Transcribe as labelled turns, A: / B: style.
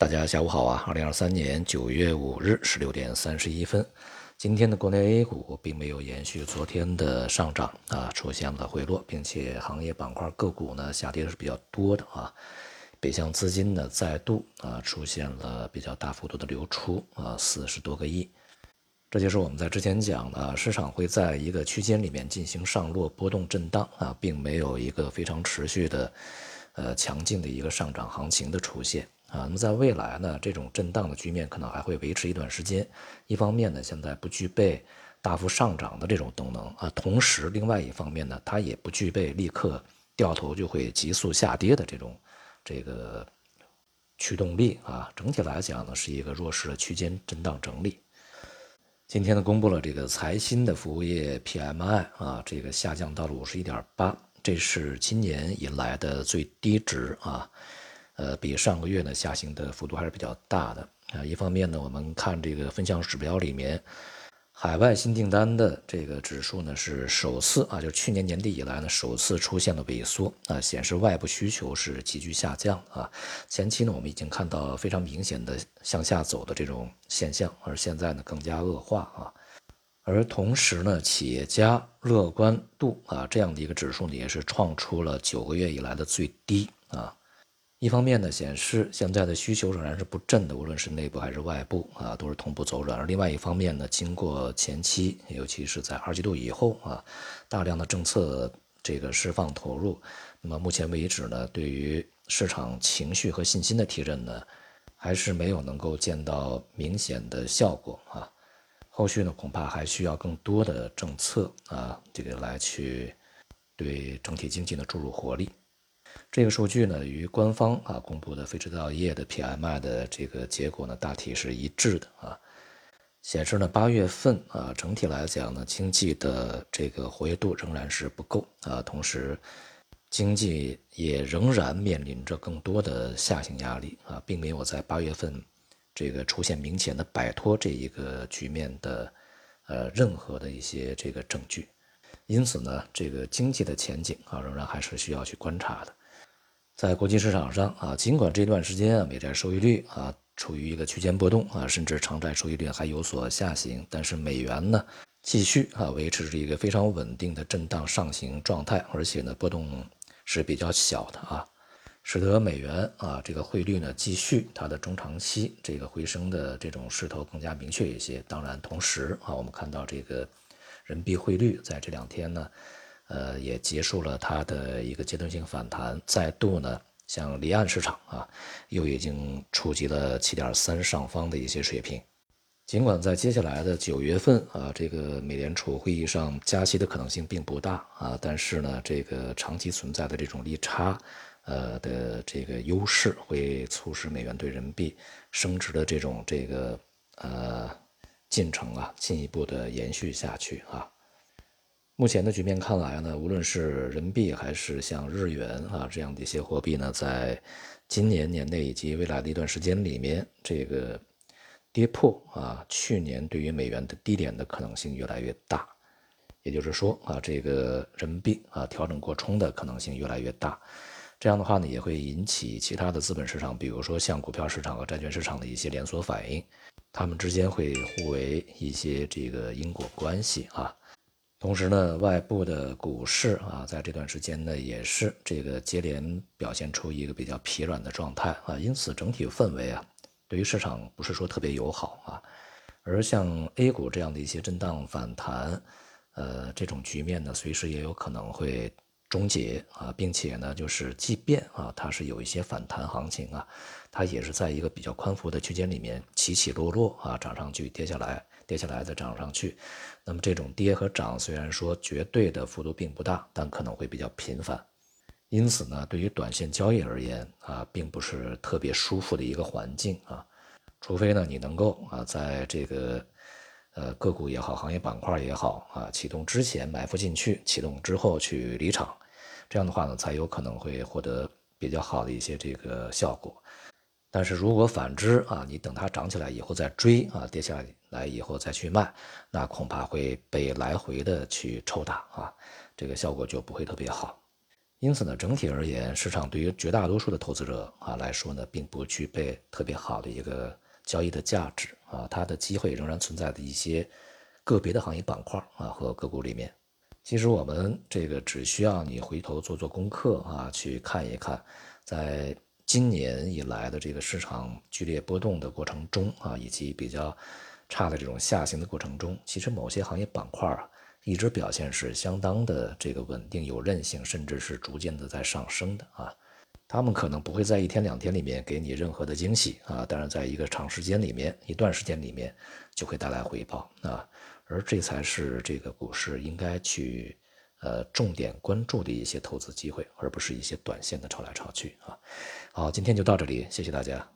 A: 大家下午好啊！二零二三年九月五日十六点三十一分，今天的国内 A 股并没有延续昨天的上涨啊，出现了回落，并且行业板块个股呢下跌的是比较多的啊。北向资金呢再度啊出现了比较大幅度的流出啊，四十多个亿。这就是我们在之前讲的，市场会在一个区间里面进行上落波动震荡啊，并没有一个非常持续的呃强劲的一个上涨行情的出现。啊，那么在未来呢，这种震荡的局面可能还会维持一段时间。一方面呢，现在不具备大幅上涨的这种动能啊，同时另外一方面呢，它也不具备立刻掉头就会急速下跌的这种这个驱动力啊。整体来讲呢，是一个弱势的区间震荡整理。今天呢，公布了这个财新的服务业 PMI 啊，这个下降到了五十一点八，这是今年以来的最低值啊。呃，比上个月呢下行的幅度还是比较大的啊。一方面呢，我们看这个分项指标里面，海外新订单的这个指数呢是首次啊，就是去年年底以来呢首次出现了萎缩啊，显示外部需求是急剧下降啊。前期呢我们已经看到非常明显的向下走的这种现象，而现在呢更加恶化啊。而同时呢，企业家乐观度啊这样的一个指数呢也是创出了九个月以来的最低啊。一方面呢，显示现在的需求仍然是不振的，无论是内部还是外部啊，都是同步走软。而另外一方面呢，经过前期，尤其是在二季度以后啊，大量的政策这个释放投入，那么目前为止呢，对于市场情绪和信心的提振呢，还是没有能够见到明显的效果啊。后续呢，恐怕还需要更多的政策啊，这个来去对整体经济呢注入活力。这个数据呢，与官方啊公布的非制造业的 PMI 的这个结果呢，大体是一致的啊。显示呢，八月份啊，整体来讲呢，经济的这个活跃度仍然是不够啊，同时经济也仍然面临着更多的下行压力啊，并没有在八月份这个出现明显的摆脱这一个局面的呃任何的一些这个证据。因此呢，这个经济的前景啊，仍然还是需要去观察的。在国际市场上啊，尽管这段时间啊，美债收益率啊处于一个区间波动啊，甚至长债收益率还有所下行，但是美元呢，继续啊维持着一个非常稳定的震荡上行状态，而且呢波动是比较小的啊，使得美元啊这个汇率呢继续它的中长期这个回升的这种势头更加明确一些。当然，同时啊，我们看到这个。人民币汇率在这两天呢，呃，也结束了它的一个阶段性反弹，再度呢，像离岸市场啊，又已经触及了七点三上方的一些水平。尽管在接下来的九月份啊，这个美联储会议上加息的可能性并不大啊，但是呢，这个长期存在的这种利差，呃的这个优势，会促使美元对人民币升值的这种这个呃。进程啊，进一步的延续下去啊。目前的局面看来呢，无论是人民币还是像日元啊这样的一些货币呢，在今年年内以及未来的一段时间里面，这个跌破啊去年对于美元的低点的可能性越来越大。也就是说啊，这个人民币啊调整过冲的可能性越来越大。这样的话呢，也会引起其他的资本市场，比如说像股票市场和债券市场的一些连锁反应。它们之间会互为一些这个因果关系啊，同时呢，外部的股市啊，在这段时间呢，也是这个接连表现出一个比较疲软的状态啊，因此整体氛围啊，对于市场不是说特别友好啊，而像 A 股这样的一些震荡反弹，呃，这种局面呢，随时也有可能会。终结啊，并且呢，就是即便啊，它是有一些反弹行情啊，它也是在一个比较宽幅的区间里面起起落落啊，涨上去，跌下来，跌下来再涨上去。那么这种跌和涨虽然说绝对的幅度并不大，但可能会比较频繁。因此呢，对于短线交易而言啊，并不是特别舒服的一个环境啊。除非呢，你能够啊，在这个。呃，个股也好，行业板块也好啊，启动之前埋伏进去，启动之后去离场，这样的话呢，才有可能会获得比较好的一些这个效果。但是如果反之啊，你等它涨起来以后再追啊，跌下来以后再去卖，那恐怕会被来回的去抽打啊，这个效果就不会特别好。因此呢，整体而言，市场对于绝大多数的投资者啊来说呢，并不具备特别好的一个交易的价值啊，它的机会仍然存在的一些个别的行业板块啊和个股里面。其实我们这个只需要你回头做做功课啊，去看一看，在今年以来的这个市场剧烈波动的过程中啊，以及比较差的这种下行的过程中，其实某些行业板块啊。一直表现是相当的这个稳定有韧性，甚至是逐渐的在上升的啊。他们可能不会在一天两天里面给你任何的惊喜啊，但是在一个长时间里面，一段时间里面就会带来回报啊。而这才是这个股市应该去呃重点关注的一些投资机会，而不是一些短线的炒来炒去啊。好，今天就到这里，谢谢大家。